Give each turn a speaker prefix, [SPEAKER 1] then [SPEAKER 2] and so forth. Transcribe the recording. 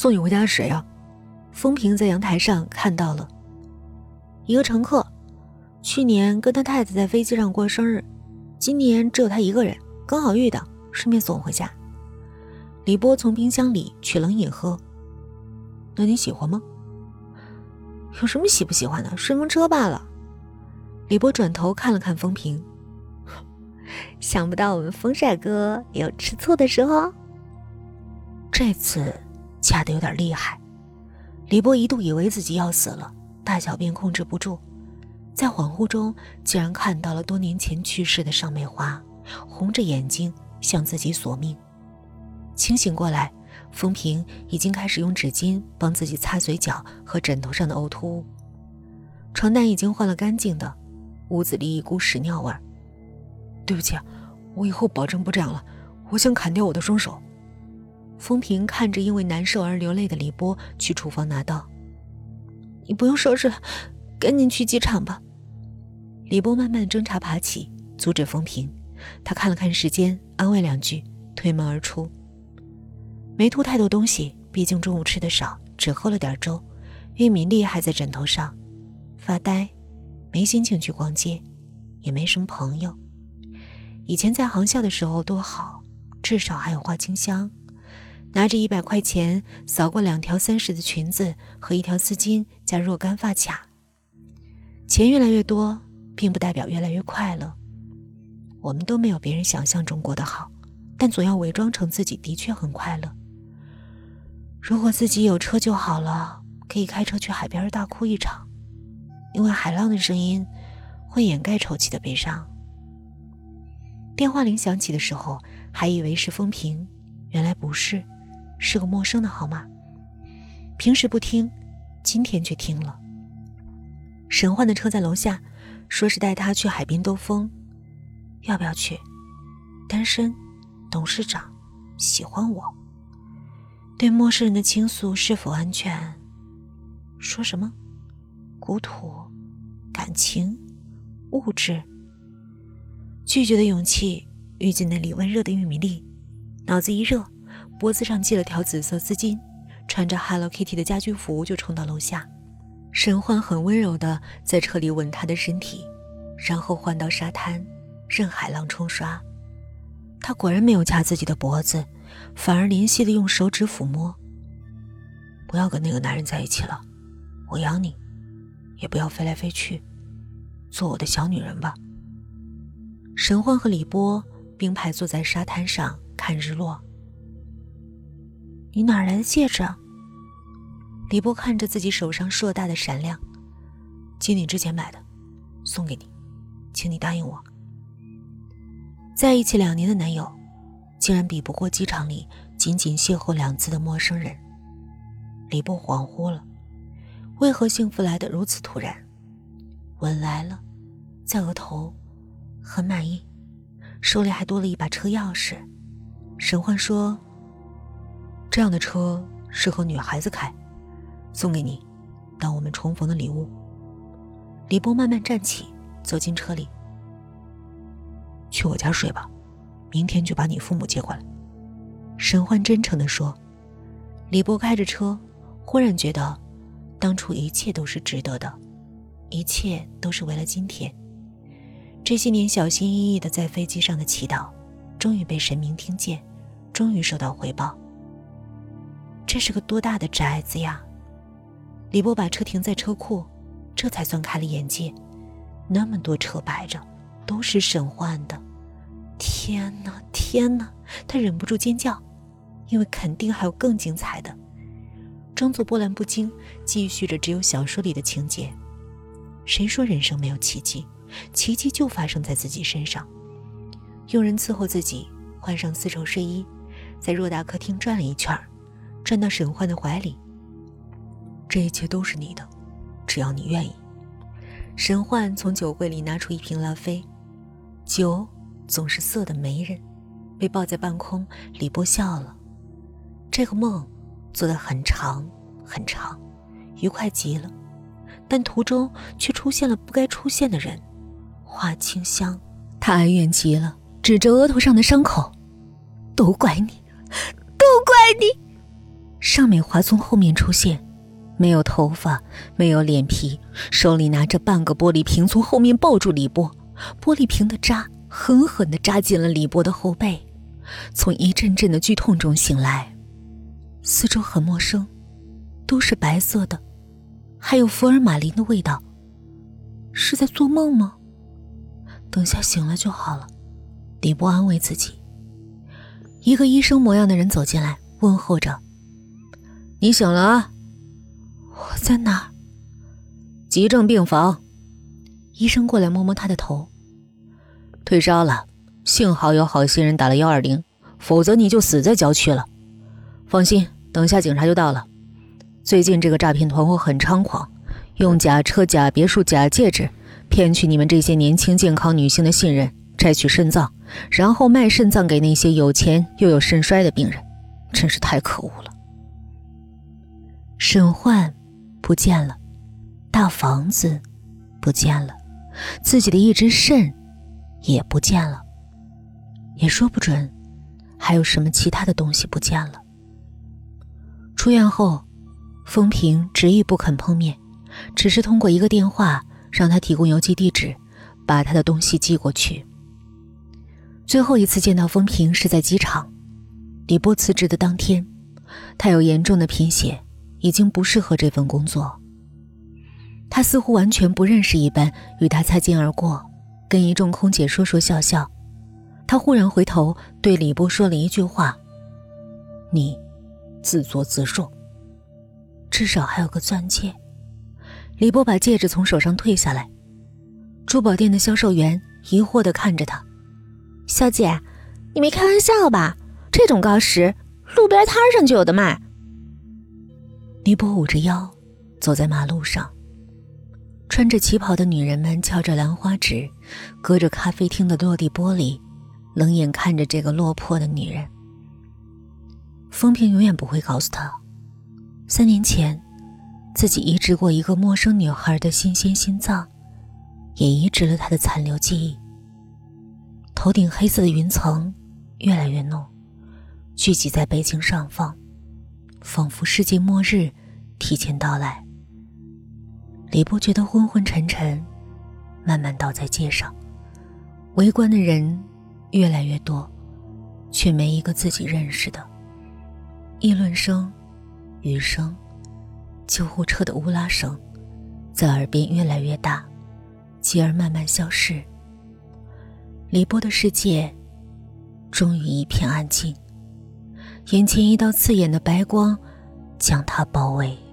[SPEAKER 1] 送你回家是谁啊？风平在阳台上看到了一个乘客，去年跟他太太在飞机上过生日，今年只有他一个人，刚好遇到，顺便送我回家。李波从冰箱里取冷饮喝。那你喜欢吗？有什么喜不喜欢的？顺风车罢了。李波转头看了看风平，想不到我们风帅哥也有吃醋的时候。这次掐的有点厉害，李波一度以为自己要死了，大小便控制不住，在恍惚中竟然看到了多年前去世的尚美花，红着眼睛向自己索命。清醒过来。风平已经开始用纸巾帮自己擦嘴角和枕头上的呕吐物，床单已经换了干净的，屋子里一股屎尿味。对不起，我以后保证不这样了。我想砍掉我的双手。风平看着因为难受而流泪的李波，去厨房拿刀。你不用收拾了，赶紧去机场吧。李波慢慢挣扎爬起，阻止风平。他看了看时间，安慰两句，推门而出。没吐太多东西，毕竟中午吃的少，只喝了点粥。玉米粒还在枕头上，发呆，没心情去逛街，也没什么朋友。以前在航校的时候多好，至少还有花清香。拿着一百块钱扫过两条三十的裙子和一条丝巾加若干发卡。钱越来越多，并不代表越来越快乐。我们都没有别人想象中过得好，但总要伪装成自己的确很快乐。如果自己有车就好了，可以开车去海边大哭一场，因为海浪的声音会掩盖抽泣的悲伤。电话铃响起的时候，还以为是风平，原来不是，是个陌生的号码。平时不听，今天却听了。沈焕的车在楼下，说是带他去海边兜风，要不要去？单身，董事长，喜欢我。对陌生人的倾诉是否安全？说什么？古土、感情、物质。拒绝的勇气遇见那里温热的玉米粒，脑子一热，脖子上系了条紫色丝巾，穿着 Hello Kitty 的家居服就冲到楼下。沈焕很温柔的在车里吻她的身体，然后换到沙滩，任海浪冲刷。他果然没有掐自己的脖子。反而怜惜的用手指抚摸。不要跟那个男人在一起了，我养你，也不要飞来飞去，做我的小女人吧。神焕和李波并排坐在沙滩上看日落。你哪来的戒指？李波看着自己手上硕大的闪亮，几年之前买的，送给你，请你答应我。在一起两年的男友。竟然比不过机场里仅仅邂逅两次的陌生人。李波恍惚了，为何幸福来得如此突然？吻来了，在额头，很满意，手里还多了一把车钥匙。沈焕说：“这样的车适合女孩子开，送给你，当我们重逢的礼物。”李波慢慢站起，走进车里，去我家睡吧。明天就把你父母接过来。”沈焕真诚地说。李波开着车，忽然觉得，当初一切都是值得的，一切都是为了今天。这些年小心翼翼的在飞机上的祈祷，终于被神明听见，终于收到回报。这是个多大的宅子呀！李波把车停在车库，这才算开了眼界。那么多车摆着，都是沈焕的。天哪，天哪！他忍不住尖叫，因为肯定还有更精彩的。装作波澜不惊，继续着只有小说里的情节。谁说人生没有奇迹？奇迹就发生在自己身上。佣人伺候自己，换上丝绸睡衣，在偌大客厅转了一圈，转到沈焕的怀里。这一切都是你的，只要你愿意。沈焕从酒柜里拿出一瓶拉菲，酒。总是色的媒人，被抱在半空，李波笑了。这个梦做得很长很长，愉快极了，但途中却出现了不该出现的人。花清香，他哀怨极了，指着额头上的伤口：“都怪你，都怪你！”尚美华从后面出现，没有头发，没有脸皮，手里拿着半个玻璃瓶，从后面抱住李波。玻璃瓶的渣狠狠地扎进了李波的后背，从一阵阵的剧痛中醒来，四周很陌生，都是白色的，还有福尔马林的味道。是在做梦吗？等下醒了就好了，李波安慰自己。一个医生模样的人走进来，问候着：“你醒了啊？
[SPEAKER 2] 我在哪儿？
[SPEAKER 1] 急症病房。”医生过来摸摸他的头。退烧了，幸好有好心人打了幺二零，否则你就死在郊区了。放心，等下警察就到了。最近这个诈骗团伙很猖狂，用假车、假别墅、假戒指骗取你们这些年轻健康女性的信任，摘取肾脏，然后卖肾脏给那些有钱又有肾衰的病人，真是太可恶了。
[SPEAKER 2] 沈焕不见了，大房子不见了，自己的一只肾。也不见了，也说不准还有什么其他的东西不见了。出院后，风平执意不肯碰面，只是通过一个电话让他提供邮寄地址，把他的东西寄过去。最后一次见到风平是在机场，李波辞职的当天，他有严重的贫血，已经不适合这份工作。他似乎完全不认识一般，与他擦肩而过。跟一众空姐说说笑笑，他忽然回头对李波说了一句话：“你自作自受。至少还有个钻戒。”李波把戒指从手上退下来，珠宝店的销售员疑惑地看着他：“
[SPEAKER 3] 小姐，你没开玩笑吧？这种锆石，路边摊上就有的卖。”
[SPEAKER 2] 李波捂着腰，走在马路上。穿着旗袍的女人们翘着兰花指，隔着咖啡厅的落地玻璃，冷眼看着这个落魄的女人。风平永远不会告诉他，三年前，自己移植过一个陌生女孩的新鲜心脏，也移植了她的残留记忆。头顶黑色的云层越来越浓，聚集在北京上方，仿佛世界末日提前到来。李波觉得昏昏沉沉，慢慢倒在街上。围观的人越来越多，却没一个自己认识的。议论声、雨声、救护车的呜啦声，在耳边越来越大，继而慢慢消失。李波的世界终于一片安静，眼前一道刺眼的白光将他包围。